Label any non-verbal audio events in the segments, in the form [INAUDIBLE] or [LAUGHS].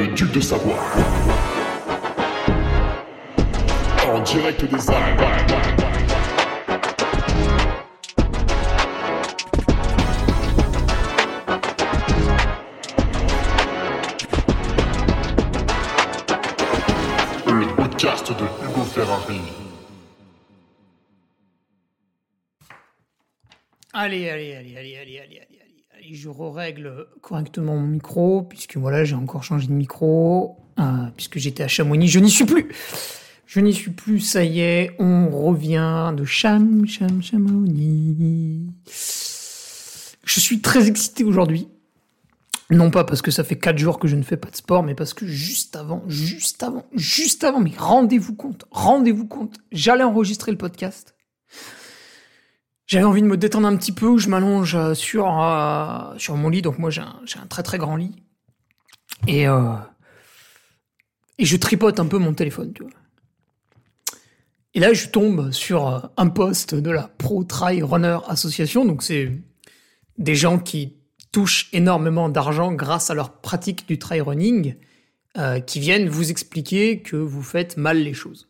le duc de Savoie. En direct des Alpes. de Hugo Ferrari. Allez, allez, allez, allez, je règle correctement mon micro, puisque voilà, j'ai encore changé de micro, euh, puisque j'étais à Chamonix, je n'y suis plus Je n'y suis plus, ça y est, on revient de Cham, Cham, Chamonix. Je suis très excité aujourd'hui. Non pas parce que ça fait quatre jours que je ne fais pas de sport, mais parce que juste avant, juste avant, juste avant, mais rendez-vous compte, rendez-vous compte, j'allais enregistrer le podcast. J'avais envie de me détendre un petit peu, je m'allonge euh, sur, euh, sur mon lit, donc moi j'ai un, un très très grand lit. Et, euh, et je tripote un peu mon téléphone, tu vois. Et là, je tombe sur un post de la Pro Trail Runner Association, donc c'est des gens qui touchent énormément d'argent grâce à leur pratique du trail running, qui viennent vous expliquer que vous faites mal les choses.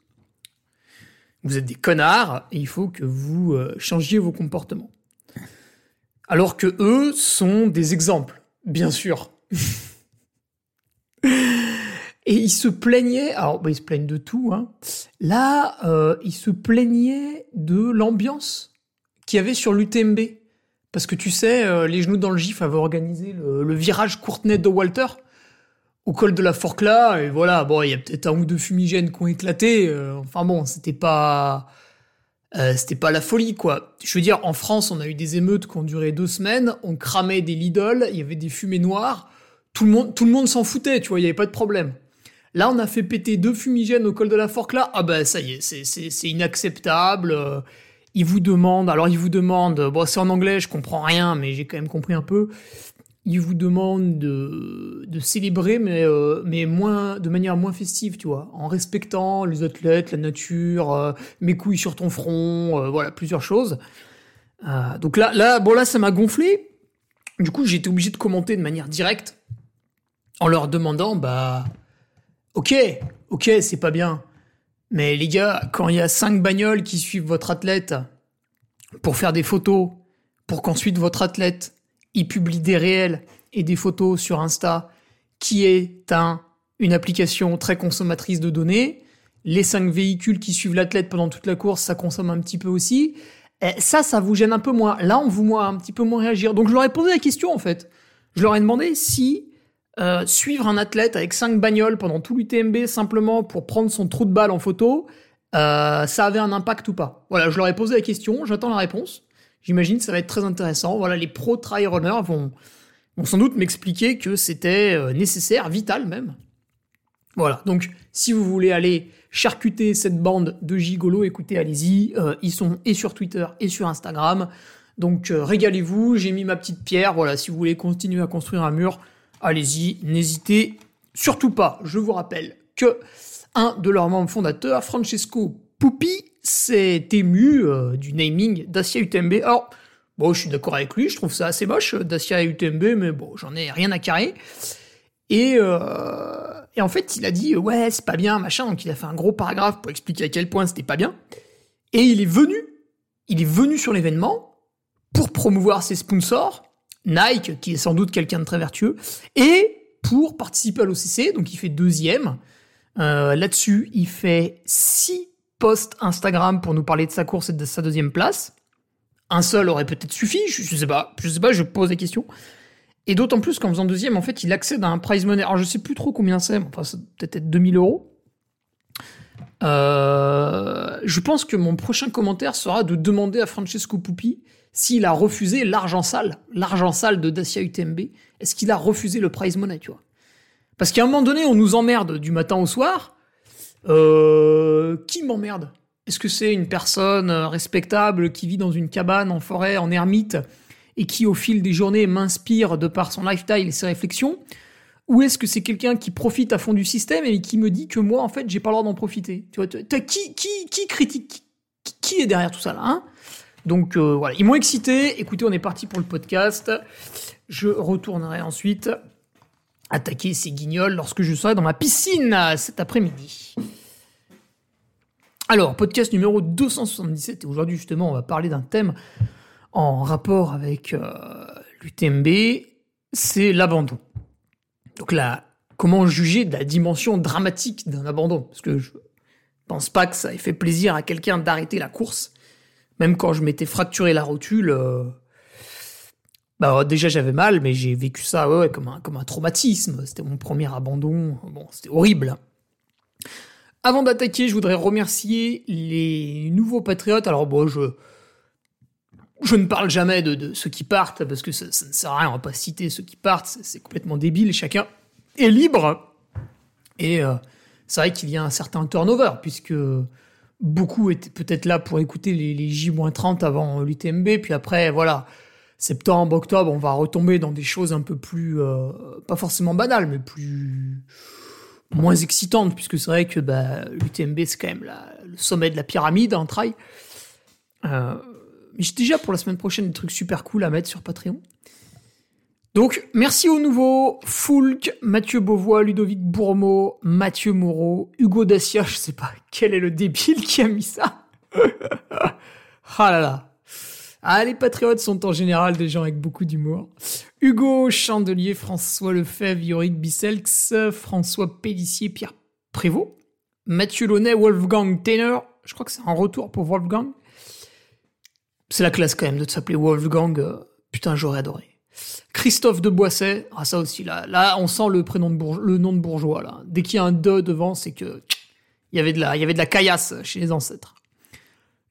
Vous êtes des connards et il faut que vous euh, changiez vos comportements. Alors que eux sont des exemples, bien sûr. et ils se plaignaient, alors bah, ils se plaignent de tout, hein. là euh, ils se plaignaient de l'ambiance qu'il y avait sur l'UTMB. Parce que tu sais, euh, les genoux dans le gif avaient organisé le, le virage Courtenay de Walter au col de la Forclaz, et voilà, bon, il y a peut-être un ou deux fumigènes qui ont éclaté, euh, enfin bon, c'était pas... euh, c'était pas la folie, quoi. Je veux dire, en France, on a eu des émeutes qui ont duré deux semaines, on cramait des Lidl, il y avait des fumées noires, tout le monde, tout le monde s'en foutait, tu vois, il y avait pas de problème. Là, on a fait péter deux fumigènes au col de la Forclaz, ah ben ça y est, c'est inacceptable, euh, ils vous demandent, alors ils vous demandent, bon, c'est en anglais, je comprends rien, mais j'ai quand même compris un peu, ils vous demandent de, célébrer, mais, euh, mais moins, de manière moins festive, tu vois, en respectant les athlètes, la nature, euh, mes couilles sur ton front, euh, voilà, plusieurs choses. Donc là, là, bon là, ça m'a gonflé. Du coup, j'ai été obligé de commenter de manière directe en leur demandant, bah, ok, ok, c'est pas bien, mais les gars, quand il y a cinq bagnoles qui suivent votre athlète pour faire des photos, pour qu'ensuite votre athlète il publie des réels et des photos sur Insta, qui est un, une application très consommatrice de données. Les cinq véhicules qui suivent l'athlète pendant toute la course, ça consomme un petit peu aussi. Et ça, ça vous gêne un peu moins. Là, on vous voit un petit peu moins réagir. Donc, je leur ai posé la question, en fait. Je leur ai demandé si euh, suivre un athlète avec cinq bagnoles pendant tout l'UTMB simplement pour prendre son trou de balle en photo, euh, ça avait un impact ou pas. Voilà, je leur ai posé la question, j'attends la réponse. J'imagine que ça va être très intéressant. Voilà, les pro trail runners vont, vont sans doute m'expliquer que c'était euh, nécessaire, vital même. Voilà, donc si vous voulez aller charcuter cette bande de gigolos, écoutez, allez-y. Euh, ils sont et sur Twitter et sur Instagram. Donc euh, régalez-vous, j'ai mis ma petite pierre. Voilà, si vous voulez continuer à construire un mur, allez-y, n'hésitez surtout pas. Je vous rappelle que un de leurs membres fondateurs, Francesco Pupi, s'est ému euh, du naming Dacia UTMB. Alors, bon, je suis d'accord avec lui, je trouve ça assez moche, Dacia UTMB, mais bon, j'en ai rien à carrer. Et, euh, et en fait, il a dit, ouais, c'est pas bien, machin, donc il a fait un gros paragraphe pour expliquer à quel point c'était pas bien. Et il est venu, il est venu sur l'événement pour promouvoir ses sponsors, Nike, qui est sans doute quelqu'un de très vertueux, et pour participer à l'OCC, donc il fait deuxième. Euh, Là-dessus, il fait six post Instagram pour nous parler de sa course et de sa deuxième place. Un seul aurait peut-être suffi, je, je sais pas, je sais pas, je pose des questions. Et d'autant plus qu'en faisant deuxième, en fait, il accède à un prize money. Alors, je sais plus trop combien c'est, enfin, c'est peut-être 2000 euros. Euh, je pense que mon prochain commentaire sera de demander à Francesco Pupi s'il a refusé l'argent sale, l'argent sale de Dacia UTMB. Est-ce qu'il a refusé le prize money, tu vois? Parce qu'à un moment donné, on nous emmerde du matin au soir. Euh, qui m'emmerde? Est-ce que c'est une personne euh, respectable qui vit dans une cabane en forêt, en ermite, et qui au fil des journées m'inspire de par son lifestyle et ses réflexions? Ou est-ce que c'est quelqu'un qui profite à fond du système et qui me dit que moi, en fait, j'ai pas le droit d'en profiter? Tu vois, t'as qui, qui, critique? Qui, qui est derrière tout ça là hein? Donc euh, voilà, ils m'ont excité. Écoutez, on est parti pour le podcast. Je retournerai ensuite attaquer ces guignols lorsque je serai dans ma piscine cet après-midi. Alors, podcast numéro 277, et aujourd'hui justement on va parler d'un thème en rapport avec euh, l'UTMB, c'est l'abandon. Donc là, comment juger de la dimension dramatique d'un abandon? Parce que je pense pas que ça ait fait plaisir à quelqu'un d'arrêter la course. Même quand je m'étais fracturé la rotule, euh, bah déjà j'avais mal, mais j'ai vécu ça comme, un, comme un traumatisme. C'était mon premier abandon. Bon, c'était horrible. Avant d'attaquer, je voudrais remercier les nouveaux patriotes. Alors bon, je je ne parle jamais de, ceux qui partent parce que ça, ne sert à rien. On va pas citer ceux qui partent. C'est complètement débile. Chacun est libre. Et euh, c'est vrai qu'il y a un certain turnover puisque beaucoup étaient peut-être là pour écouter les, les J-30 avant l'UTMB. Puis après, voilà, septembre, octobre, on va retomber dans des choses un peu plus, euh, pas forcément banales, mais plus moins excitantes, puisque c'est vrai que bah, l'UTMB, c'est quand même le sommet de la pyramide en trail. Euh, mais j'ai déjà pour la semaine prochaine des trucs super cool à mettre sur Patreon. Donc, merci aux nouveaux, Foulk, Mathieu Beauvois, Ludovic Bourmeau, Mathieu Moreau, Hugo Dacia, je sais pas quel est le débile qui a mis ça. [LAUGHS] ah là là. Ah, les patriotes sont en général des gens avec beaucoup d'humour. Hugo Chandelier, François Lefebvre, Yorick Bisselx, François Pellissier, Pierre Prévost, Mathieu Launay, Wolfgang Tainer. Je crois que c'est un retour pour Wolfgang. C'est la classe quand même de s'appeler Wolfgang. Euh, putain, j'aurais adoré. Christophe de Boisset. Ah, ça aussi, là, on sent le nom de bourgeois, là. Dès qu'il y a un de devant, c'est que, il y avait de la, il y avait de la caillasse chez les ancêtres.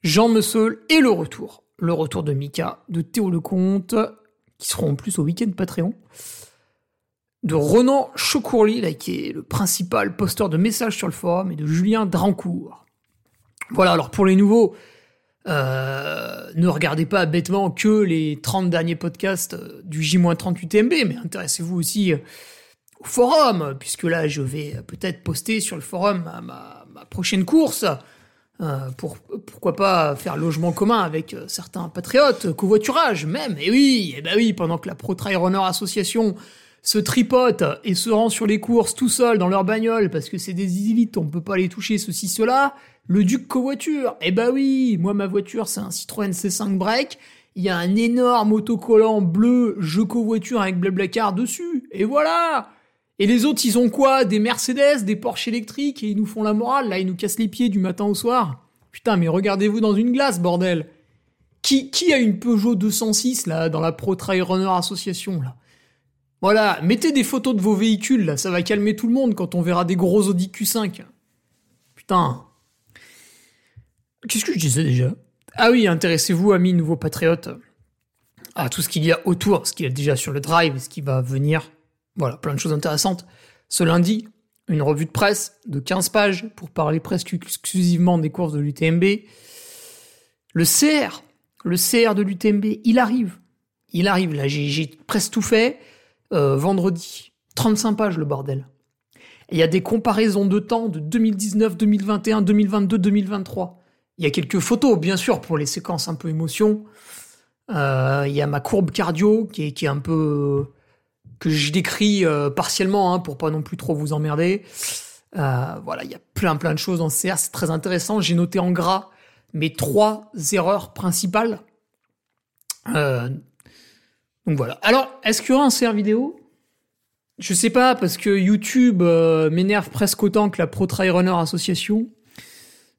Jean Messeul et le retour le retour de Mika, de Théo Lecomte, qui seront en plus au week-end Patreon, de Ronan Chocourly, qui est le principal posteur de messages sur le forum, et de Julien Drancourt. Voilà, alors pour les nouveaux, euh, ne regardez pas bêtement que les 30 derniers podcasts euh, du J-30 UTMB, mais intéressez-vous aussi euh, au forum, puisque là, je vais peut-être poster sur le forum ma prochaine course, euh, pour, pourquoi pas faire logement commun avec euh, certains patriotes, covoiturage même. Et oui, et ben oui, pendant que la Pro Trail Runner Association se tripote et se rend sur les courses tout seul dans leur bagnole parce que c'est des élites, on peut pas les toucher, ceci, cela. Le Duc covoiture. Et bah oui, moi ma voiture c'est un Citroën C5 Break. Il y a un énorme autocollant bleu je covoiture avec Blablacar dessus. Et voilà et les autres, ils ont quoi? Des Mercedes, des Porsche électriques, et ils nous font la morale, là, ils nous cassent les pieds du matin au soir. Putain, mais regardez-vous dans une glace, bordel qui, a une Peugeot 206, là, dans la Pro Trail Runner Association, là? Voilà, mettez des photos de vos véhicules, là, ça va calmer tout le monde quand on verra des gros Audi Q5. Putain. Qu'est-ce que je disais déjà? Ah oui, intéressez-vous, amis nouveaux patriotes, à tout ce qu'il y a autour, ce qu'il y a déjà sur le drive, ce qui va venir voilà, plein de choses intéressantes. Ce lundi, une revue de presse de 15 pages pour parler presque exclusivement des courses de l'UTMB. Le CR, le CR de l'UTMB, il arrive. Il arrive, là, j'ai presque tout fait. Euh, vendredi, 35 pages le bordel. Il y a des comparaisons de temps de 2019, 2021, 2022, 2023. Il y a quelques photos, bien sûr, pour les séquences un peu émotion. Euh, il y a ma courbe cardio qui est, qui est un peu que je décris euh, partiellement hein, pour pas non plus trop vous emmerder. Euh, voilà, il y a plein plein de choses dans ce CR, c'est très intéressant. J'ai noté en gras mes trois erreurs principales. Euh, donc voilà. Alors, est-ce qu'il y aura un CR vidéo? Je sais pas parce que YouTube m'énerve presque autant que la Pro Trail Runner Association.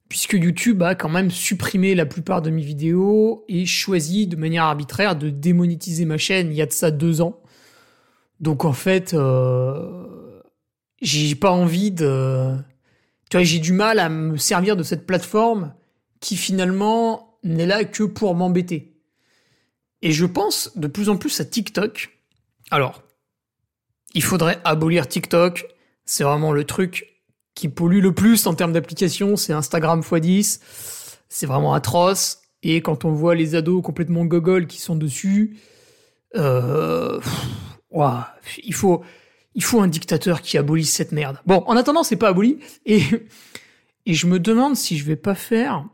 Puisque YouTube a quand même supprimé la plupart de mes vidéos et choisi de manière arbitraire de démonétiser ma chaîne il y a de ça deux ans. Donc en fait, euh, j'ai pas envie de. Tu vois, j'ai du mal à me servir de cette plateforme qui finalement n'est là que pour m'embêter. Et je pense de plus en plus à TikTok. Alors, il faudrait abolir TikTok. C'est vraiment le truc qui pollue le plus en termes d'application. C'est Instagram x10. C'est vraiment atroce. Et quand on voit les ados complètement gogol qui sont dessus, euh, il faut, il faut un dictateur qui abolisse cette merde. Bon, en attendant, c'est pas aboli. Et, et je me demande si je vais pas faire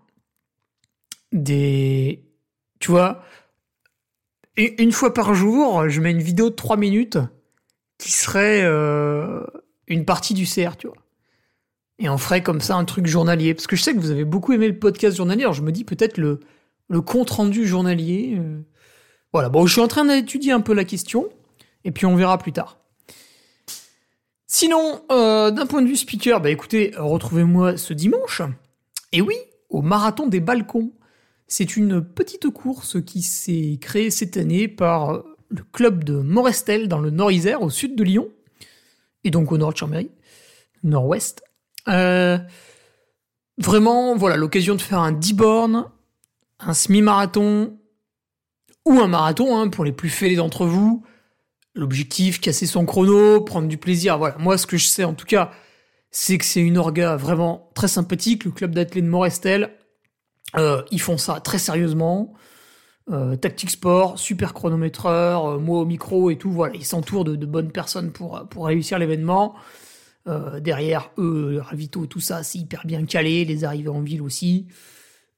des, tu vois, une fois par jour, je mets une vidéo de 3 minutes qui serait euh, une partie du CR, tu vois. Et on ferait comme ça un truc journalier. Parce que je sais que vous avez beaucoup aimé le podcast journalier, alors je me dis peut-être le, le compte rendu journalier. euh. Voilà, bon, je suis en train d'étudier un peu la question, et puis on verra plus tard. Sinon, euh, d'un point de vue speaker, bah écoutez, retrouvez-moi ce dimanche. Et oui, au marathon des balcons. C'est une petite course qui s'est créée cette année par le club de Morestel dans le Nord-Isère, au sud de Lyon, et donc au nord de Chambéry, nord-ouest. Euh, vraiment, voilà, l'occasion de faire un 10 bornes, un semi-marathon, ou un marathon, hein, pour les plus fêlés d'entre vous. L'objectif, casser son chrono, prendre du plaisir. Voilà, moi, ce que je sais, en tout cas, c'est que c'est une orga vraiment très sympathique, le club d'athlètes de Morestel. Euh, ils font ça très sérieusement. Euh, Tactique Sport, super chronométreur, euh, moi au micro et tout. Voilà, ils s'entourent de, bonnes personnes pour, pour réussir l'événement. Euh, derrière eux, ravito, tout ça, c'est hyper bien calé. Les arrivées en ville aussi.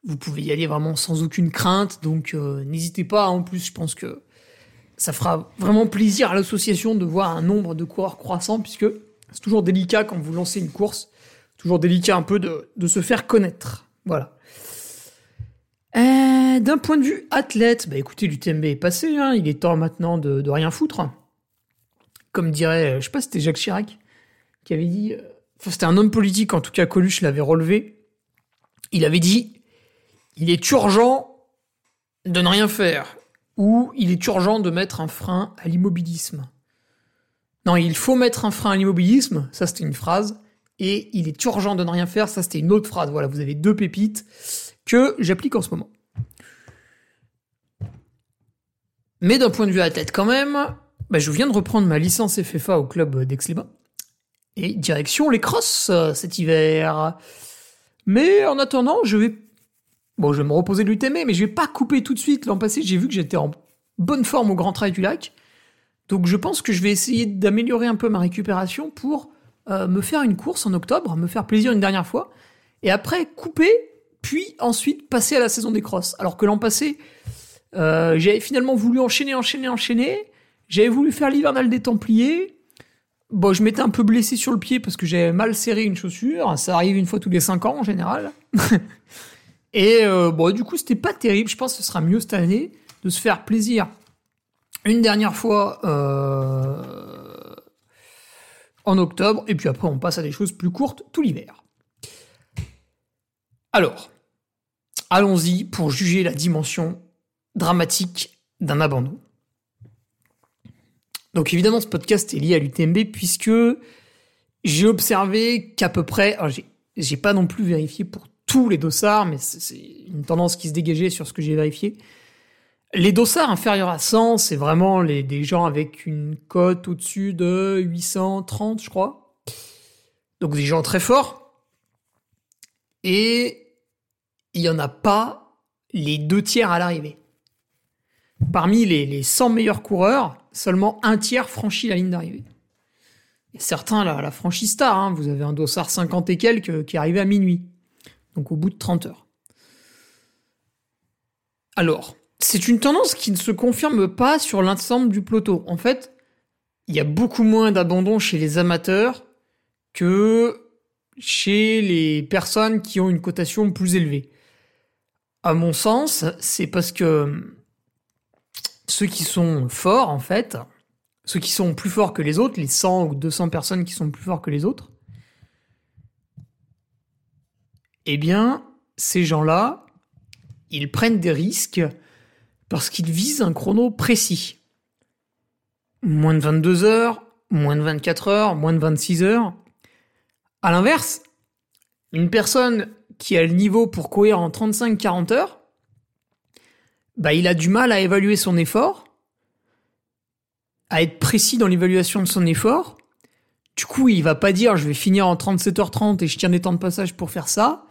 Vous pouvez y aller vraiment sans aucune crainte. Donc n'hésitez pas. En plus, je pense que ça fera vraiment plaisir à l'association de voir un nombre de coureurs croissant puisque c'est toujours délicat quand vous lancez une course. Toujours délicat un peu de, se faire connaître. Voilà. Euh, D'un point de vue athlète, bah écoutez, l'UTMB est passé, hein, il est temps maintenant de, rien foutre. Comme dirait, euh, je sais pas, c'était Jacques Chirac qui avait dit, euh, enfin c'était un homme politique, en tout cas Coluche l'avait relevé, il avait dit, il est urgent de ne rien faire, ou il est urgent de mettre un frein à l'immobilisme. Non, il faut mettre un frein à l'immobilisme, ça c'était une phrase, et il est urgent de ne rien faire, ça c'était une autre phrase. Voilà, vous avez deux pépites que j'applique en ce moment. Mais d'un point de vue athlète quand même, bah, je viens de reprendre ma licence FFA au club d'Aix-les-Bains. Et direction les crosses euh, cet hiver. Mais en attendant, je vais... Bon, je vais me reposer de l'UTM, mais je vais pas couper tout de suite. L'an passé, j'ai vu que j'étais en bonne forme au Grand Trail du Lac. Donc je pense que je vais essayer d'améliorer un peu ma récupération pour euh, me faire une course en octobre, me faire plaisir une dernière fois. Et après, couper puis ensuite passer à la saison des crosses. Alors que l'an passé, euh, j'avais finalement voulu enchaîner, enchaîner, enchaîner. J'avais voulu faire l'hivernal des Templiers. Bon, je m'étais un peu blessé sur le pied parce que j'avais mal serré une chaussure. Ça arrive une fois tous les 5 ans en général. [LAUGHS] Et euh, du coup, c'était pas terrible. Je pense que ce sera mieux cette année de se faire plaisir une dernière fois euh, en octobre. Et puis après, on passe à des choses plus courtes tout l'hiver. Alors, allons-y pour juger la dimension dramatique d'un abandon. Donc évidemment, ce podcast est lié à l'UTMB puisque j'ai observé qu'à peu près, j'ai pas non plus vérifié pour tous les dossards, mais c'est, une tendance qui se dégageait sur ce que j'ai vérifié. Les dossards inférieurs à 100, c'est vraiment les, des gens avec une cote au-dessus de 830, je crois. Donc des gens très forts. Et il n'y en a pas les deux tiers à l'arrivée. Parmi les, les 100 meilleurs coureurs, seulement un tiers franchit la ligne d'arrivée. Et certains la, la franchissent tard. Hein. Vous avez un dossard 50 et quelques qui arrivé à minuit. Donc au bout de 30 heures. Alors, c'est une tendance qui ne se confirme pas sur l'ensemble du peloton. En fait, il y a beaucoup moins d'abandon chez les amateurs que chez les personnes qui ont une cotation plus élevée. À mon sens, c'est parce que ceux qui sont forts, en fait, ceux qui sont plus forts que les autres, les 100 ou 200 personnes qui sont plus forts que les autres, eh bien, ces gens-là, ils prennent des risques parce qu'ils visent un chrono précis. Moins de 22 heures, moins de 24 heures, moins de 26 heures. À l'inverse, une personne qui a le niveau pour courir en 35-40 heures, bah, il a du mal à évaluer son effort, à être précis dans l'évaluation de son effort. Du coup, il va pas dire je vais finir en 37h30 et je tiens des temps de passage pour faire ça.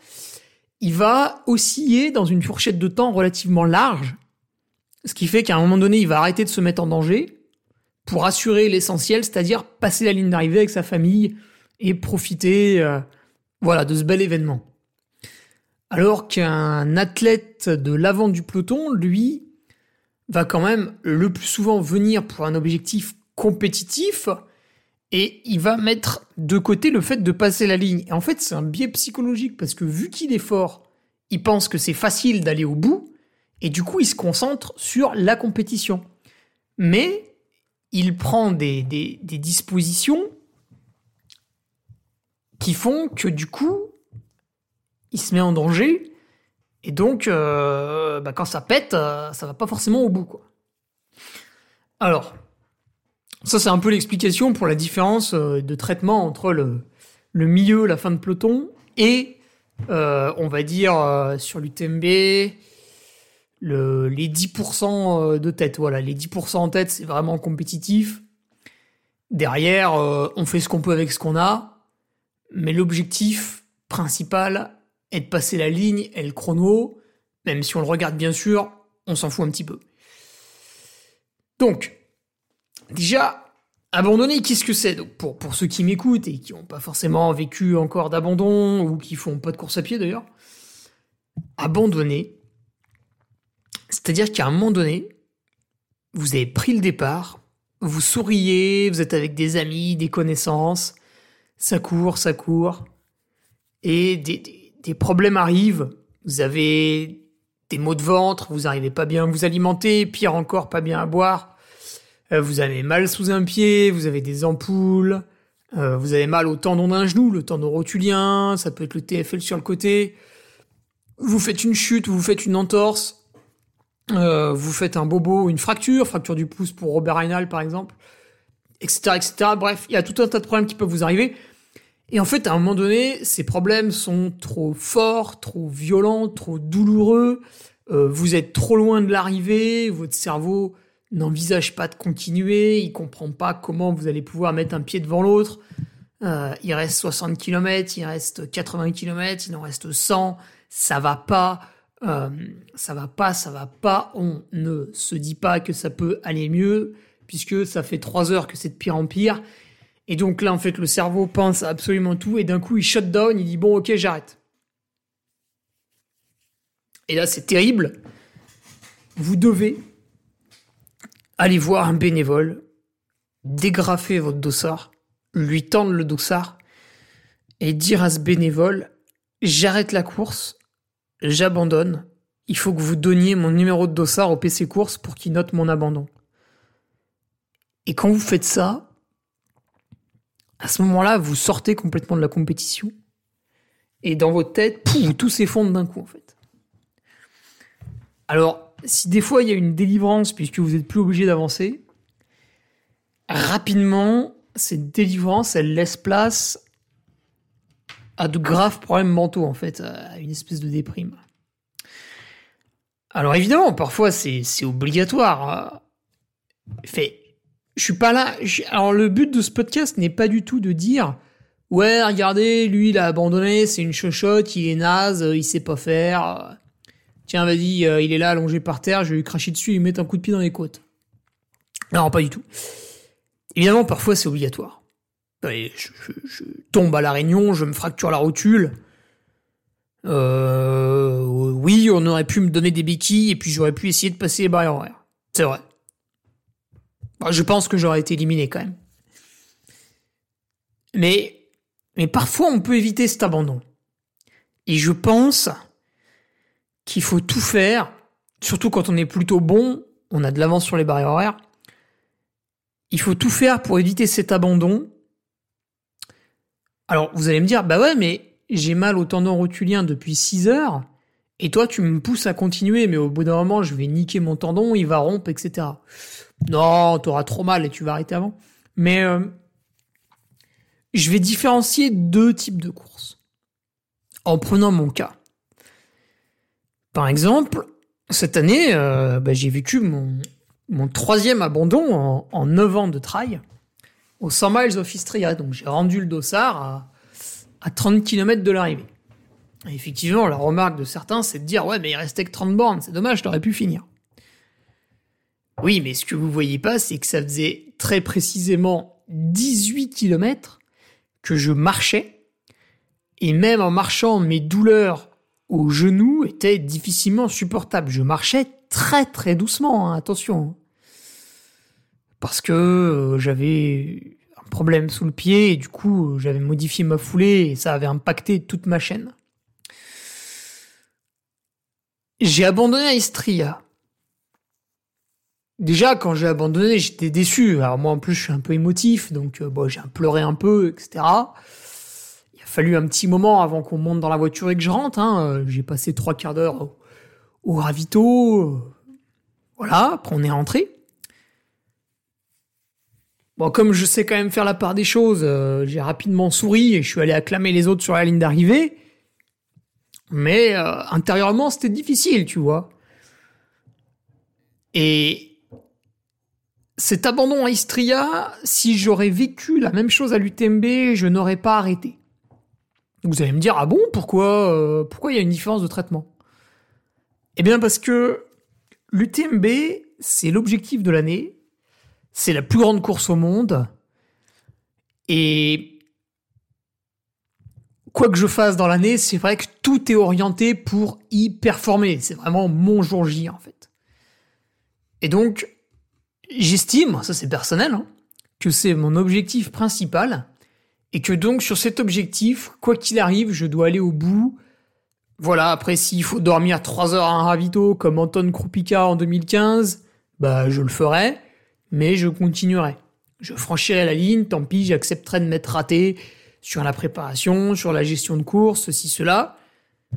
Il va osciller dans une fourchette de temps relativement large, ce qui fait qu'à un moment donné, il va arrêter de se mettre en danger pour assurer l'essentiel, c'est-à-dire passer la ligne d'arrivée avec sa famille et profiter euh, voilà, de ce bel événement. Alors qu'un athlète de l'avant du peloton, lui, va quand même le plus souvent venir pour un objectif compétitif et il va mettre de côté le fait de passer la ligne. Et en fait, c'est un biais psychologique parce que vu qu'il est fort, il pense que c'est facile d'aller au bout et du coup, il se concentre sur la compétition. Mais il prend des, des, dispositions qui font que du coup, il se met en danger et donc, euh, bah, quand ça pète, euh, ça va pas forcément au bout, quoi. Alors, ça c'est un peu l'explication pour la différence euh, de traitement entre le, milieu, la fin de peloton, et, on va dire, sur l'UTMB, le, les 10% de tête. Voilà, les 10% en tête, c'est vraiment compétitif. Derrière, on fait ce qu'on peut avec ce qu'on a, mais l'objectif principal, et de passer la ligne et le chrono, même si on le regarde bien sûr, on s'en fout un petit peu. Donc, déjà, abandonner, qu'est-ce que c'est? Pour, pour ceux qui m'écoutent et qui n'ont pas forcément vécu encore d'abandon ou qui font pas de course à pied d'ailleurs, abandonner, c'est-à-dire qu'à un moment donné, vous avez pris le départ, vous souriez, vous êtes avec des amis, des connaissances, ça court, ça court, et des des problèmes arrivent, vous avez des maux de ventre, vous n'arrivez pas bien à vous alimenter, pire encore, pas bien à boire, vous avez mal sous un pied, vous avez des ampoules, euh, vous avez mal au tendon d'un genou, le tendon rotulien, ça peut être le TFL sur le côté, vous faites une chute, vous faites une entorse, euh, vous faites un bobo, une fracture, fracture du pouce pour Robert Reinal par exemple, etc., etc. Bref, il y a tout un tas de problèmes qui peuvent vous arriver. Et en fait, à un moment donné, ces problèmes sont trop forts, trop violents, trop douloureux. Euh, vous êtes trop loin de l'arrivée. Votre cerveau n'envisage pas de continuer. Il comprend pas comment vous allez pouvoir mettre un pied devant l'autre. Euh, il reste 60 km, il reste 80 km, il en reste 100. Ça va pas. Euh, ça va pas, ça va pas. On ne se dit pas que ça peut aller mieux puisque ça fait trois heures que c'est de pire en pire et donc là, en fait, le cerveau pense absolument tout et d'un coup, il shut down, il dit bon, ok, j'arrête. Et là, c'est terrible. Vous devez aller voir un bénévole, dégrafer votre dossard, lui tendre le dossard et dire à ce bénévole j'arrête la course, j'abandonne. Il faut que vous donniez mon numéro de dossard au PC course pour qu'il note mon abandon. Et quand vous faites ça, à ce moment-là, vous sortez complètement de la compétition. Et dans votre tête, tout s'effondre d'un coup, en fait. Alors, si des fois il y a une délivrance puisque vous n'êtes plus obligé d'avancer, rapidement, cette délivrance, elle laisse place à de graves problèmes mentaux, en fait, à une espèce de déprime. Alors évidemment, parfois c'est obligatoire. Fait, je suis pas là. Alors le but de ce podcast n'est pas du tout de dire ouais regardez lui il a abandonné, c'est une chochotte, il est naze, il sait pas faire. Tiens vas-y, euh, il est là allongé par terre, je vais lui cracher dessus, il met un coup de pied dans les côtes. Non pas du tout. Évidemment parfois c'est obligatoire. Je, je, tombe à la réunion, je me fracture la rotule. Euh, oui, on aurait pu me donner des béquilles et puis j'aurais pu essayer de passer les barrières horaires. C'est vrai. Bah, je pense que j'aurais été éliminé quand même. Mais, mais parfois on peut éviter cet abandon. Et je pense qu'il faut tout faire, surtout quand on est plutôt bon, on a de l'avance sur les barrières horaires. Il faut tout faire pour éviter cet abandon. Alors vous allez me dire, bah ouais, mais j'ai mal au tendon rotulien depuis 6 heures, et toi tu me pousses à continuer, mais au bout d'un moment je vais niquer mon tendon, il va rompre, etc. Non, t'auras trop mal et tu vas arrêter avant. Mais euh, je vais différencier deux types de courses. En prenant mon cas. Par exemple, cette année, euh, bah, j'ai vécu mon, troisième abandon en, en 9 ans de trail au 100 miles of Istria. Donc j'ai rendu le dossard à, à 30 km de l'arrivée. Effectivement, la remarque de certains, c'est de dire ouais, mais il restait que 30 bornes, c'est dommage, t'aurais pu finir. Oui, mais ce que vous voyez pas, c'est que ça faisait très précisément 18 km que je marchais. Et même en marchant, mes douleurs aux genoux étaient difficilement supportables. Je marchais très très doucement, hein, attention. Parce que euh, j'avais un problème sous le pied et du coup j'avais modifié ma foulée et ça avait impacté toute ma chaîne. J'ai abandonné à Istria. Déjà, quand j'ai abandonné, j'étais déçu. Alors moi, en plus, je suis un peu émotif, donc euh, bon, j'ai pleuré un peu, etc. Fallu un petit moment avant qu'on monte dans la voiture et que je rentre. Hein. J'ai passé trois quarts d'heure au, au ravito. Voilà, après on est rentré. Bon, comme je sais quand même faire la part des choses, euh, j'ai rapidement souri et je suis allé acclamer les autres sur la ligne d'arrivée. Mais euh, intérieurement, c'était difficile, tu vois. Et cet abandon à Istria, si j'aurais vécu la même chose à l'UTMB, je n'aurais pas arrêté. Vous allez me dire, ah bon, pourquoi euh, pourquoi il y a une différence de traitement? Eh bien parce que l'UTMB, c'est l'objectif de l'année, c'est la plus grande course au monde, et quoi que je fasse dans l'année, c'est vrai que tout est orienté pour y performer. C'est vraiment mon jour J, en fait. Et donc, j'estime, ça c'est personnel, hein, que c'est mon objectif principal, et que donc sur cet objectif, quoi qu'il arrive, je dois aller au bout. Voilà, après s'il faut dormir 3 heures à un ravito comme Anton Krupika en 2015, bah je le ferai, mais je continuerai. Je franchirai la ligne, tant pis, j'accepterai de m'être raté, sur la préparation, sur la gestion de course, ceci, cela.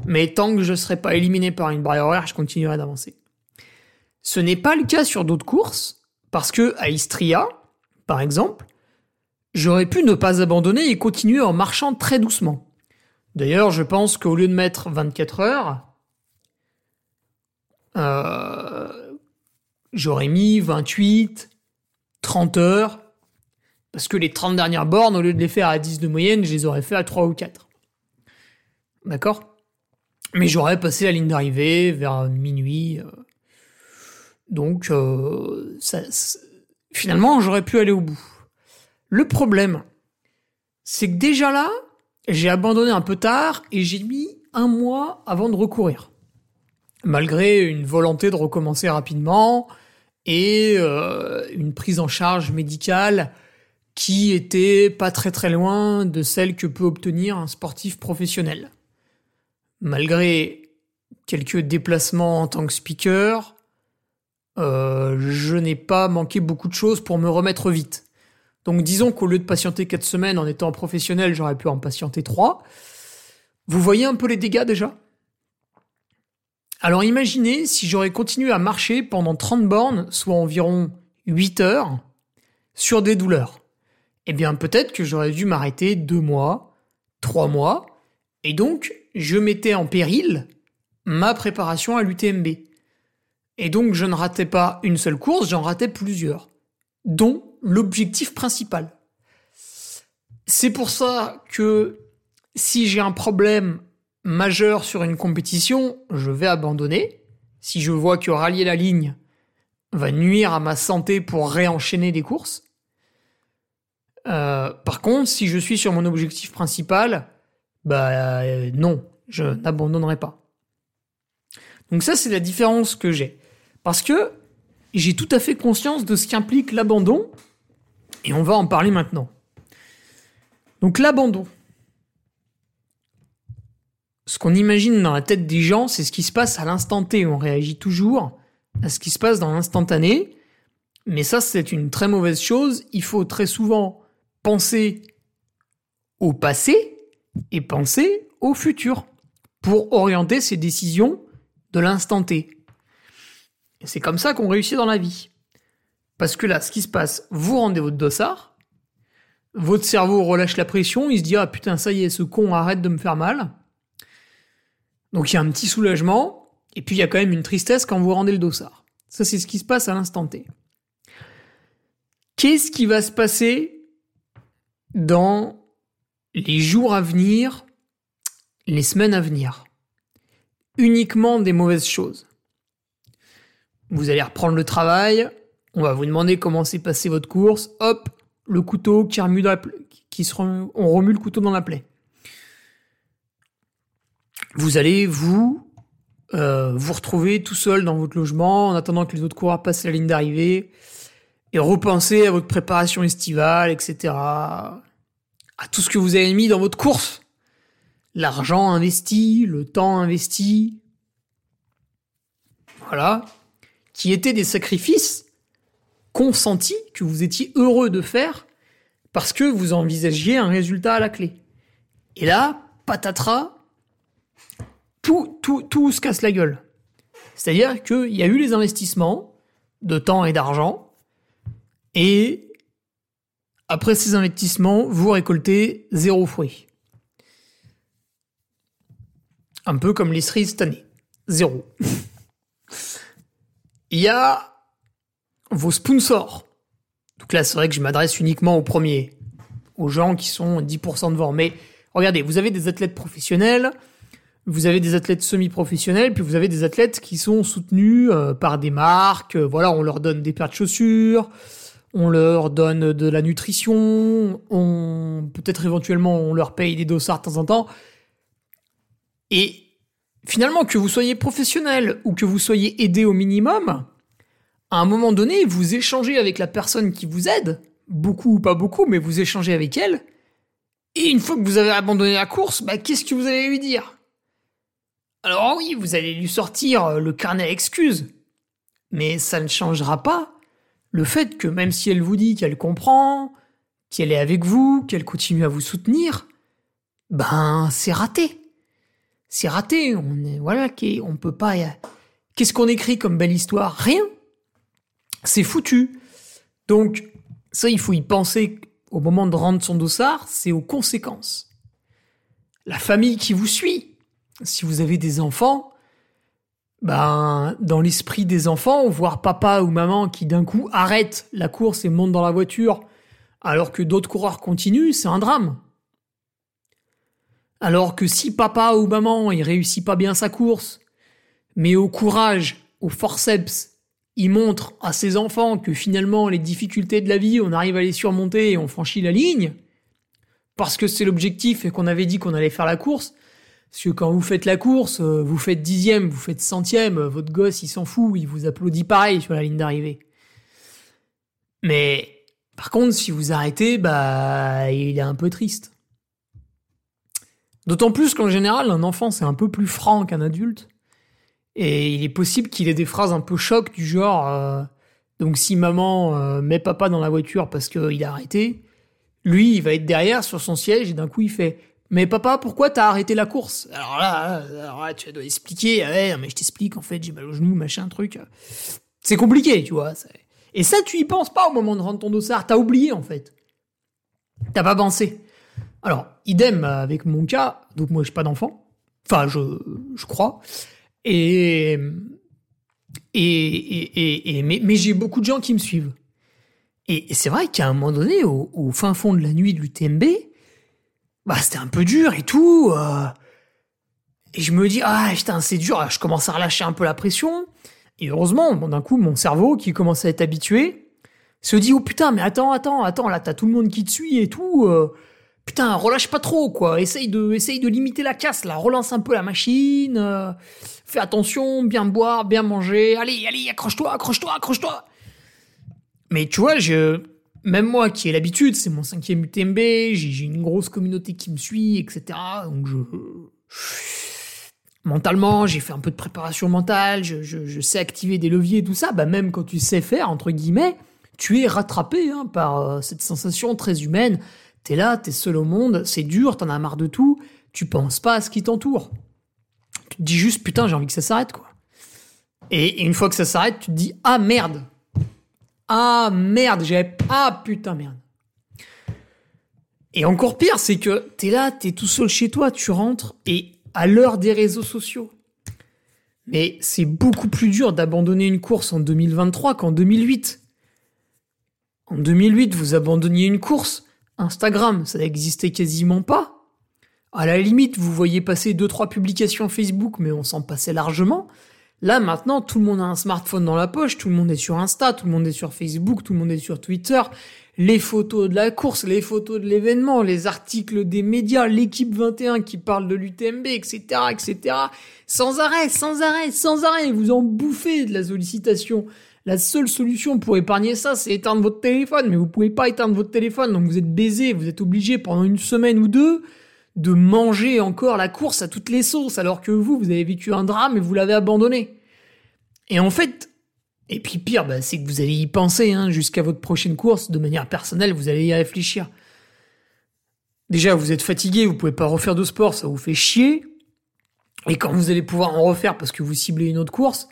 Mais tant que je ne serai pas éliminé par une barrière horaire, je continuerai d'avancer. Ce n'est pas le cas sur d'autres courses, parce que à Istria, par exemple, j'aurais pu ne pas abandonner et continuer en marchant très doucement. D'ailleurs, je pense qu'au lieu de mettre 24 heures, euh, j'aurais mis 28, 30 heures, parce que les 30 dernières bornes, au lieu de les faire à 10 de moyenne, je les aurais fait à 3 ou 4. D'accord? Mais j'aurais passé la ligne d'arrivée vers minuit. Euh. Donc, euh, finalement, j'aurais pu aller au bout. Le problème, c'est que déjà là, j'ai abandonné un peu tard et j'ai mis un mois avant de recourir. Malgré une volonté de recommencer rapidement et euh, une prise en charge médicale qui était pas très très loin de celle que peut obtenir un sportif professionnel. Malgré quelques déplacements en tant que speaker, euh, je n'ai pas manqué beaucoup de choses pour me remettre vite. Donc disons qu'au lieu de patienter 4 semaines en étant professionnel, j'aurais pu en patienter 3. Vous voyez un peu les dégâts déjà? Alors imaginez si j'aurais continué à marcher pendant 30 bornes, soit environ 8 heures, sur des douleurs eh bien peut-être que j'aurais dû m'arrêter deux mois, trois mois, et donc je mettais en péril ma préparation à l'UTMB. Et donc je ne ratais pas une seule course, j'en ratais plusieurs, dont l'objectif principal. C'est pour ça que si j'ai un problème majeur sur une compétition, je vais abandonner. Si je vois que rallier la ligne va nuire à ma santé pour réenchaîner des courses, euh, par contre, si je suis sur mon objectif principal, bah euh, non, je n'abandonnerai pas. Donc ça, c'est la différence que j'ai. Parce que j'ai tout à fait conscience de ce qu'implique l'abandon, et on va en parler maintenant. Donc l'abandon. Ce qu'on imagine dans la tête des gens, c'est ce qui se passe à l'instant T. On réagit toujours à ce qui se passe dans l'instantané. Mais ça, c'est une très mauvaise chose. Il faut très souvent penser au passé et penser au futur pour orienter ses décisions de l'instant T. C'est comme ça qu'on réussit dans la vie. Parce que là, ce qui se passe, vous rendez votre dossard, votre cerveau relâche la pression, il se dit ah putain ça y est, ce con arrête de me faire mal. Donc il y a un petit soulagement, et puis il y a quand même une tristesse quand vous rendez le dossard. Ça c'est ce qui se passe à l'instant T. Qu'est-ce qui va se passer dans les jours à venir, les semaines à venir? Uniquement des mauvaises choses. Vous allez reprendre le travail, on va vous demander comment s'est passé votre course, hop, le couteau qui remue la qui se on remue le couteau dans la plaie. Vous allez vous euh, vous retrouver tout seul dans votre logement en attendant que les autres coureurs passent la ligne d'arrivée. et repensez à votre préparation estivale, etc. À tout ce que vous avez mis dans votre course. L'argent investi, le temps investi. Voilà. Qui étaient des sacrifices consentis que vous étiez heureux de faire parce que vous envisagiez un résultat à la clé. Et là, patatras, tout, tout, tout se casse la gueule. C'est-à-dire qu'il y a eu les investissements de temps et d'argent, et après ces investissements, vous récoltez zéro fruit. Un peu comme les cerises cette année. Zéro. [LAUGHS] Il y a vos sponsors. Donc là, c'est vrai que je m'adresse uniquement aux premiers, aux gens qui sont 10% devant. Mais regardez, vous avez des athlètes professionnels, vous avez des athlètes semi-professionnels, puis vous avez des athlètes qui sont soutenus euh, par des marques. Euh, voilà, on leur donne des paires de chaussures, on leur donne de la nutrition, on peut-être éventuellement on leur paye des dossards de temps en temps. Et finalement, que vous soyez professionnel ou que vous soyez aidé au minimum, à un moment donné, vous échangez avec la personne qui vous aide, beaucoup ou pas beaucoup, mais vous échangez avec elle. Et une fois que vous avez abandonné la course, bah, qu'est-ce que vous allez lui dire? Alors oui, vous allez lui sortir euh, le carnet excuses, mais ça ne changera pas le fait que même si elle vous dit qu'elle comprend, qu'elle est avec vous, qu'elle continue à vous soutenir, ben c'est raté. C'est raté. On est voilà, on peut pas. Qu'est-ce qu'on écrit comme belle histoire? Rien c'est foutu. Donc, ça, il faut y penser au moment de rendre son dossard, c'est aux conséquences. La famille qui vous suit, si vous avez des enfants, ben, dans l'esprit des enfants, voir papa ou maman qui d'un coup arrête la course et monte dans la voiture alors que d'autres coureurs continuent, c'est un drame. Alors que si papa ou maman il réussit pas bien sa course, mais au courage, au forceps il montre à ses enfants que finalement les difficultés de la vie, on arrive à les surmonter et on franchit la ligne, parce que c'est l'objectif et qu'on avait dit qu'on allait faire la course. Parce que quand vous faites la course, euh, vous faites dixième, vous faites centième, euh, votre gosse il s'en fout, il vous applaudit pareil sur la ligne d'arrivée. Mais par contre, si vous arrêtez, bah il est un peu triste. D'autant plus qu'en général, un enfant c'est un peu plus franc qu'un adulte. Et il est possible qu'il ait des phrases un peu choc du genre euh, donc si maman euh, met papa dans la voiture parce qu'il a arrêté, lui il va être derrière sur son siège et d'un coup il fait mais papa pourquoi t'as arrêté la course? Alors là, tu dois expliquer ah mais je t'explique en fait j'ai mal au genou machin truc. C'est compliqué tu vois et ça tu y penses pas au moment de rendre ton dossard. T'as oublié en fait. T'as pas pensé. Alors idem avec mon cas. Donc moi j'ai pas d'enfant. Enfin je je crois et, mais, j'ai beaucoup de gens qui me suivent. Et, c'est vrai qu'à un moment donné, au, fin fond de la nuit de l'UTMB, bah, c'était un peu dur et tout. Euh. et je me dis, ah, putain, c'est dur. Je commence à relâcher un peu la pression. Et heureusement, d'un coup, mon cerveau, qui commence à être habitué, se dit, oh putain, mais attends, attends, attends, là, t'as tout le monde qui te suit et tout. Euh putain, relâche pas trop, quoi. Essaye de, essaye de limiter la casse, là. Relance un peu la machine. Euh, fais attention, bien boire, bien manger. Allez, allez, accroche-toi, accroche-toi, accroche-toi. Mais tu vois, je, même moi qui ai l'habitude, c'est mon cinquième UTMB, j'ai une grosse communauté qui me suit, etc. Donc je, mentalement, j'ai fait un peu de préparation mentale, je, sais activer des leviers, tout ça. Bah même quand tu sais faire, entre guillemets, tu es rattrapé hein, par euh, cette sensation très humaine T'es là, t'es seul au monde, c'est dur, t'en as marre de tout, tu penses pas à ce qui t'entoure. Tu te dis juste, putain, j'ai envie que ça s'arrête, quoi. Et, une fois que ça s'arrête, tu te dis, ah merde. Ah merde, j'ai. Ah putain, merde. Et encore pire, c'est que t'es là, t'es tout seul chez toi, tu rentres, et à l'heure des réseaux sociaux. Mais c'est beaucoup plus dur d'abandonner une course en 2023 qu'en 2008. En 2008, vous abandonniez une course, Instagram, ça n'existait quasiment pas. À la limite, vous voyez passer deux trois publications Facebook, mais on s'en passait largement. Là, maintenant, tout le monde a un smartphone dans la poche, tout le monde est sur Insta, tout le monde est sur Facebook, tout le monde est sur Twitter. Les photos de la course, les photos de l'événement, les articles des médias, l'équipe 21 qui parle de l'UTMB, etc., etc. Sans arrêt, sans arrêt, sans arrêt. Vous en bouffez de la sollicitation. La seule solution pour épargner ça, c'est éteindre votre téléphone. Mais vous pouvez pas éteindre votre téléphone, donc vous êtes baisé, vous êtes obligé pendant une semaine ou deux de manger encore la course à toutes les sauces, alors que vous, vous avez vécu un drame et vous l'avez abandonné. Et en fait, et puis pire, bah, c'est que vous allez y penser hein, jusqu'à votre prochaine course, de manière personnelle, vous allez y réfléchir. Déjà, vous êtes fatigué, vous pouvez pas refaire de sport, ça vous fait chier. Et quand vous allez pouvoir en refaire parce que vous ciblez une autre course,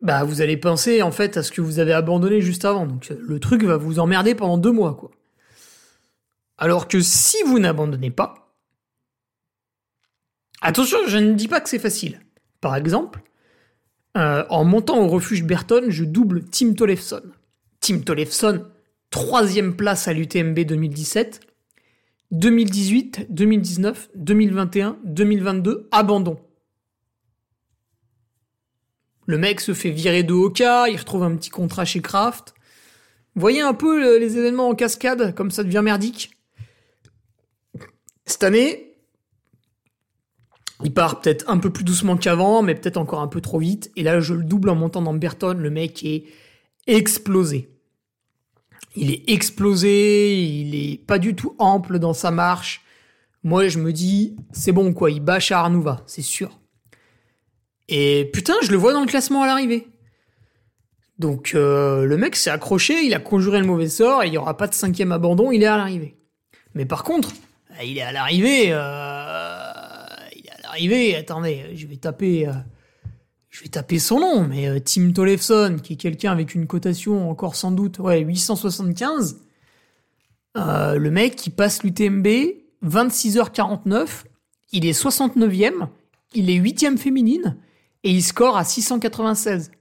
bah vous allez penser en fait à ce que vous avez abandonné juste avant. Donc le truc va vous emmerder pendant deux mois, quoi. Alors que si vous n'abandonnez pas, attention, je ne dis pas que c'est facile. Par exemple, euh, en montant au refuge Berton, je double Tim Tollefson. Tim Tollefson, troisième place à l'UTMB 2017. 2018, 2019, 2021, 2022, abandon. Le mec se fait virer de Oka, il retrouve un petit contrat chez Kraft. Voyez un peu les événements en cascade, comme ça devient merdique. Cette année, il part peut-être un peu plus doucement qu'avant, mais peut-être encore un peu trop vite. Et là, je le double en montant dans Berton. Le mec est explosé. Il est explosé, il est pas du tout ample dans sa marche. Moi, je me dis, c'est bon quoi, il bâche à Arnouva, c'est sûr. Et putain, je le vois dans le classement à l'arrivée. Donc euh, le mec s'est accroché, il a conjuré le mauvais sort, il n'y aura pas de cinquième abandon, il est à l'arrivée. Mais par contre, il est à l'arrivée, euh, il est à l'arrivée, attendez, je vais taper... Euh, je vais taper son nom, mais euh, Tim Tollefson, qui est quelqu'un avec une cotation encore sans doute, ouais, 875, euh, le mec qui passe l'UTMB, 26h49, il est 69e, il est 8e féminine, et il score à 696.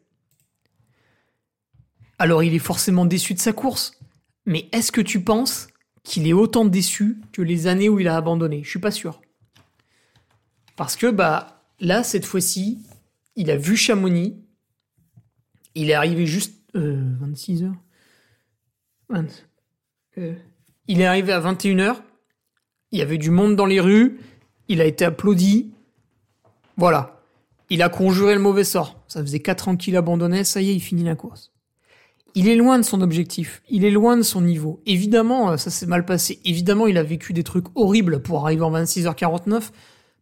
Alors il est forcément déçu de sa course, mais est-ce que tu penses qu'il est autant déçu que les années où il a abandonné? Je suis pas sûr. Parce que, bah, là, cette fois-ci, il a vu Chamonix. Il est arrivé juste 26 euh, heures. Euh, il est arrivé à 21 heures. Il y avait du monde dans les rues. Il a été applaudi. Voilà. Il a conjuré le mauvais sort. Ça faisait 4 ans qu'il abandonnait. Ça y est, il finit la course. Il est loin de son objectif. Il est loin de son niveau. Évidemment, euh, ça s'est mal passé. Évidemment, il a vécu des trucs horribles pour arriver en 26h49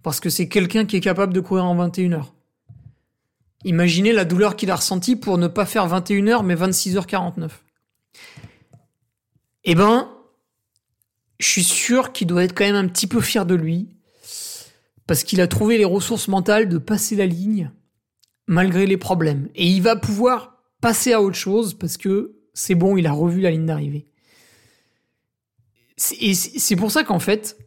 parce que c'est quelqu'un qui est capable de courir en 21 heures. Imaginez la douleur qu'il a ressentie pour ne pas faire 21h mais 26h49. Eh ben, je suis sûr qu'il doit être quand même un petit peu fier de lui parce qu'il a trouvé les ressources mentales de passer la ligne malgré les problèmes. Et il va pouvoir passer à autre chose parce que c'est bon, il a revu la ligne d'arrivée. Et c'est pour ça qu'en fait,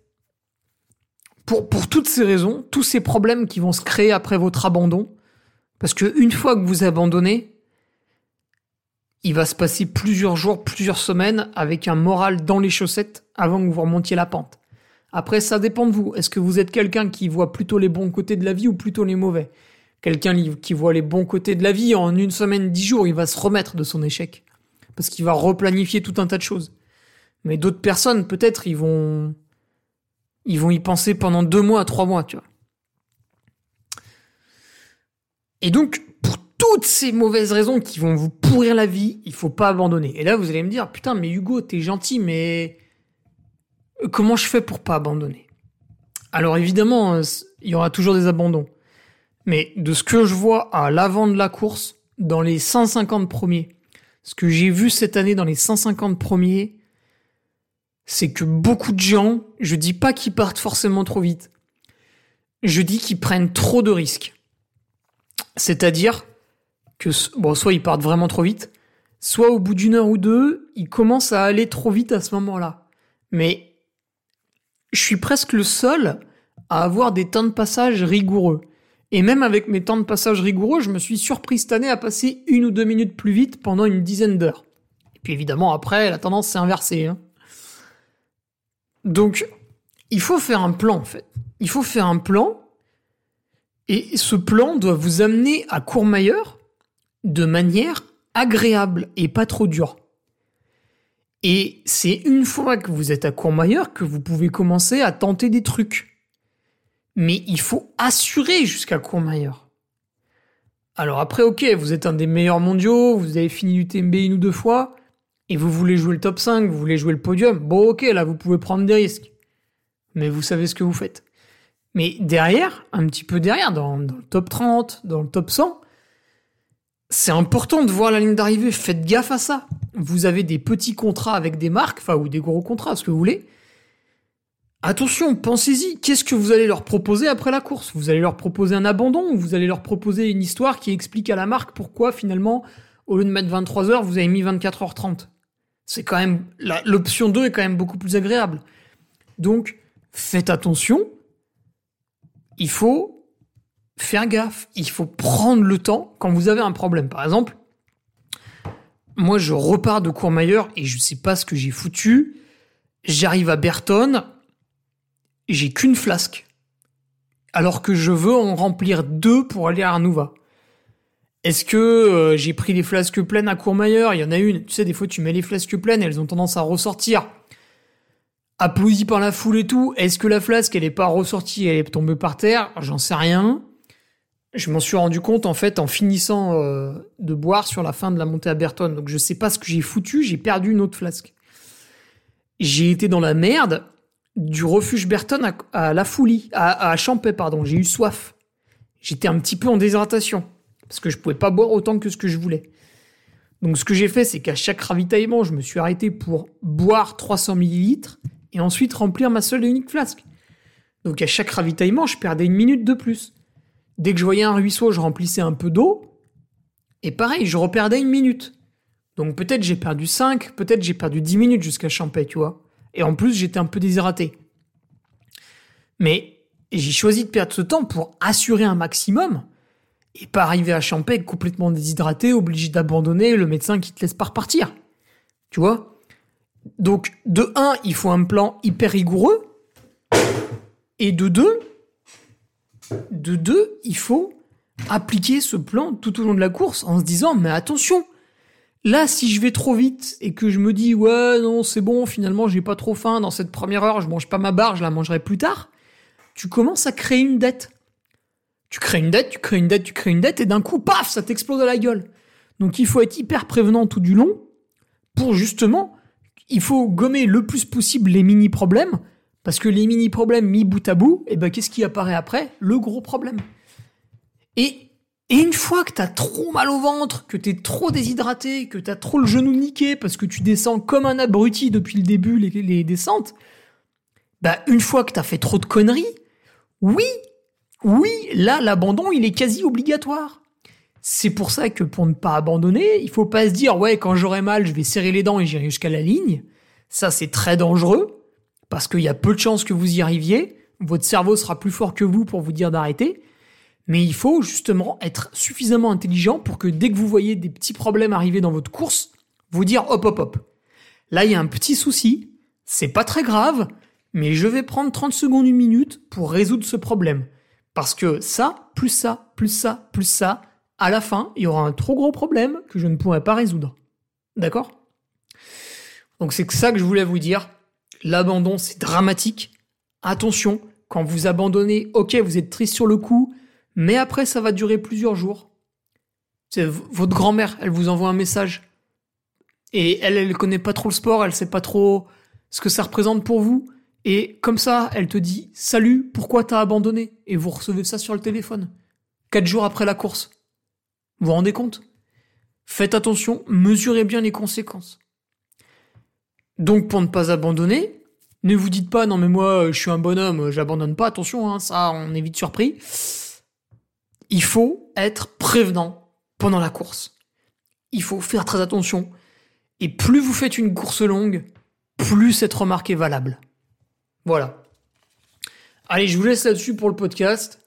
pour, pour toutes ces raisons, tous ces problèmes qui vont se créer après votre abandon, parce que une fois que vous abandonnez, il va se passer plusieurs jours, plusieurs semaines avec un moral dans les chaussettes avant que vous remontiez la pente. Après, ça dépend de vous. Est-ce que vous êtes quelqu'un qui voit plutôt les bons côtés de la vie ou plutôt les mauvais? Quelqu'un qui voit les bons côtés de la vie, en une semaine, dix jours, il va se remettre de son échec. Parce qu'il va replanifier tout un tas de choses. Mais d'autres personnes, peut-être, ils vont, ils vont y penser pendant deux mois, trois mois, tu vois. Et donc, pour toutes ces mauvaises raisons qui vont vous pourrir la vie, il faut pas abandonner. Et là, vous allez me dire, putain, mais Hugo, t'es gentil, mais comment je fais pour pas abandonner? Alors évidemment, euh, il y aura toujours des abandons. Mais de ce que je vois à l'avant de la course, dans les 150 premiers, ce que j'ai vu cette année dans les 150 premiers, c'est que beaucoup de gens, je dis pas qu'ils partent forcément trop vite, je dis qu'ils prennent trop de risques. C'est-à-dire que, bon, soit ils partent vraiment trop vite, soit au bout d'une heure ou deux, ils commencent à aller trop vite à ce moment-là. Mais je suis presque le seul à avoir des temps de passage rigoureux. Et même avec mes temps de passage rigoureux, je me suis surpris cette année à passer une ou deux minutes plus vite pendant une dizaine d'heures. Et puis évidemment, après, la tendance s'est inversée. Hein. Donc, il faut faire un plan, en fait. Il faut faire un plan et ce plan doit vous amener à Courmayeur de manière agréable et pas trop dure. Et c'est une fois que vous êtes à Courmayeur que vous pouvez commencer à tenter des trucs. Mais il faut assurer jusqu'à Courmayeur. Alors après, ok, vous êtes un des meilleurs mondiaux, vous avez fini l'UTMB une ou deux fois, et vous voulez jouer le top 5, vous voulez jouer le podium. Bon, ok, là, vous pouvez prendre des risques. Mais vous savez ce que vous faites. Mais derrière, un petit peu derrière, dans, dans le top 30, dans le top 100, c'est important de voir la ligne d'arrivée. Faites gaffe à ça. Vous avez des petits contrats avec des marques, enfin, ou des gros contrats, ce que vous voulez. Attention, pensez-y. Qu'est-ce que vous allez leur proposer après la course? Vous allez leur proposer un abandon ou vous allez leur proposer une histoire qui explique à la marque pourquoi finalement, au lieu de mettre 23 heures, vous avez mis 24h30 C'est quand même, l'option 2 est quand même beaucoup plus agréable. Donc, faites attention. Il faut faire gaffe. Il faut prendre le temps quand vous avez un problème. Par exemple, moi, je repars de Courmayeur et je sais pas ce que j'ai foutu. J'arrive à Berton, j'ai qu'une flasque. Alors que je veux en remplir deux pour aller à Arnouva. Est-ce que euh, j'ai pris les flasques pleines à Courmayeur? Il y en a une. Tu sais, des fois, tu mets les flasques pleines, elles ont tendance à ressortir. Applaudi par la foule et tout. Est-ce que la flasque, elle est pas ressortie, elle est tombée par terre? J'en sais rien. Je m'en suis rendu compte en fait en finissant euh, de boire sur la fin de la montée à Berton. Donc je sais pas ce que j'ai foutu, j'ai perdu une autre flasque. J'ai été dans la merde du refuge Berton à, la Foulie, à, à pardon. J'ai eu soif. J'étais un petit peu en déshydratation parce que je pouvais pas boire autant que ce que je voulais. Donc ce que j'ai fait, c'est qu'à chaque ravitaillement, je me suis arrêté pour boire 300 millilitres et ensuite remplir ma seule et unique flasque. Donc à chaque ravitaillement, je perdais une minute de plus. Dès que je voyais un ruisseau, je remplissais un peu d'eau. Et pareil, je reperdais une minute. Donc peut-être j'ai perdu 5, peut-être j'ai perdu 10 minutes jusqu'à Champais, tu vois. Et en plus, j'étais un peu déshydraté. Mais j'ai choisi de perdre ce temps pour assurer un maximum et pas arriver à Champais complètement déshydraté, obligé d'abandonner le médecin qui te laisse pas repartir. Tu vois? Donc, de 1, il faut un plan hyper rigoureux. Et de 2, de deux, il faut appliquer ce plan tout au long de la course en se disant, mais attention, là, si je vais trop vite et que je me dis, ouais, non, c'est bon, finalement, j'ai pas trop faim dans cette première heure, je mange pas ma barre, je la mangerai plus tard, tu commences à créer une dette. Tu crées une dette, tu crées une dette, tu crées une dette, et d'un coup, paf, ça t'explose à la gueule. Donc il faut être hyper prévenant tout du long pour justement, il faut gommer le plus possible les mini-problèmes parce que les mini-problèmes mis bout à bout, et eh ben, qu'est-ce qui apparaît après? Le gros problème. Et, une fois que t'as trop mal au ventre, que t'es trop déshydraté, que t'as trop le genou niqué parce que tu descends comme un abruti depuis le début les, les descentes, bah une fois que t'as fait trop de conneries, oui, oui, là l'abandon il est quasi obligatoire. C'est pour ça que pour ne pas abandonner, il faut pas se dire ouais quand j'aurai mal je vais serrer les dents et j'irai jusqu'à la ligne. Ça c'est très dangereux parce qu'il y a peu de chances que vous y arriviez. Votre cerveau sera plus fort que vous pour vous dire d'arrêter. Mais il faut justement être suffisamment intelligent pour que dès que vous voyez des petits problèmes arriver dans votre course, vous dire hop hop hop. Là, il y a un petit souci, c'est pas très grave, mais je vais prendre 30 secondes, une minute pour résoudre ce problème. Parce que ça, plus ça, plus ça, plus ça, à la fin, il y aura un trop gros problème que je ne pourrai pas résoudre. D'accord? Donc c'est ça que je voulais vous dire. L'abandon, c'est dramatique. Attention, quand vous abandonnez, ok, vous êtes triste sur le coup, mais après, ça va durer plusieurs jours. Votre grand-mère, elle vous envoie un message. Et elle, elle connaît pas trop le sport, elle sait pas trop ce que ça représente pour vous. Et comme ça, elle te dit Salut, pourquoi t'as abandonné? Et vous recevez ça sur le téléphone. Quatre jours après la course. Vous vous rendez compte? Faites attention, mesurez bien les conséquences. Donc pour ne pas abandonner, ne vous dites pas non mais moi je suis un bonhomme, j'abandonne pas, attention, hein, ça on est vite surpris. Il faut être prévenant pendant la course. Il faut faire très attention. Et plus vous faites une course longue, plus cette remarque est valable. Voilà. Allez, je vous laisse là-dessus pour le podcast.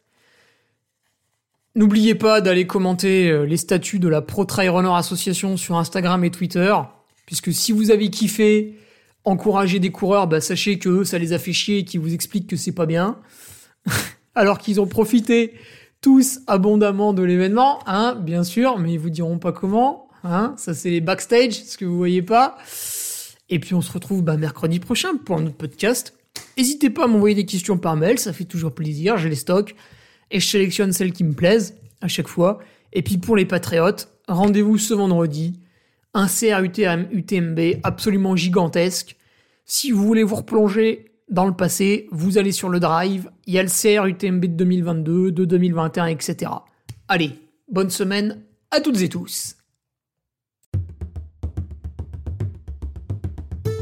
N'oubliez pas d'aller commenter euh, les statuts de la Pro Trail Runner Association sur Instagram et Twitter puisque si vous avez kiffé encourager des coureurs, bah, sachez que ça les a fait chier et qu'ils vous expliquent que c'est pas bien. [LAUGHS] Alors qu'ils ont profité tous abondamment de l'événement, hein, bien sûr, mais ils vous diront pas comment, hein. Ça, c'est les backstage, ce que vous voyez pas. Et puis, on se retrouve, bah, mercredi prochain pour un autre podcast. N'hésitez pas à m'envoyer des questions par mail, ça fait toujours plaisir, j'ai les stocks et je sélectionne celles qui me plaisent à chaque fois. Et puis pour les patriotes, rendez-vous ce vendredi, un CRUTM UTMB absolument gigantesque. Si vous voulez vous replonger dans le passé, vous allez sur le drive, il y a le CRUTMB de 2022, de 2021, etc. Allez, bonne semaine à toutes et tous.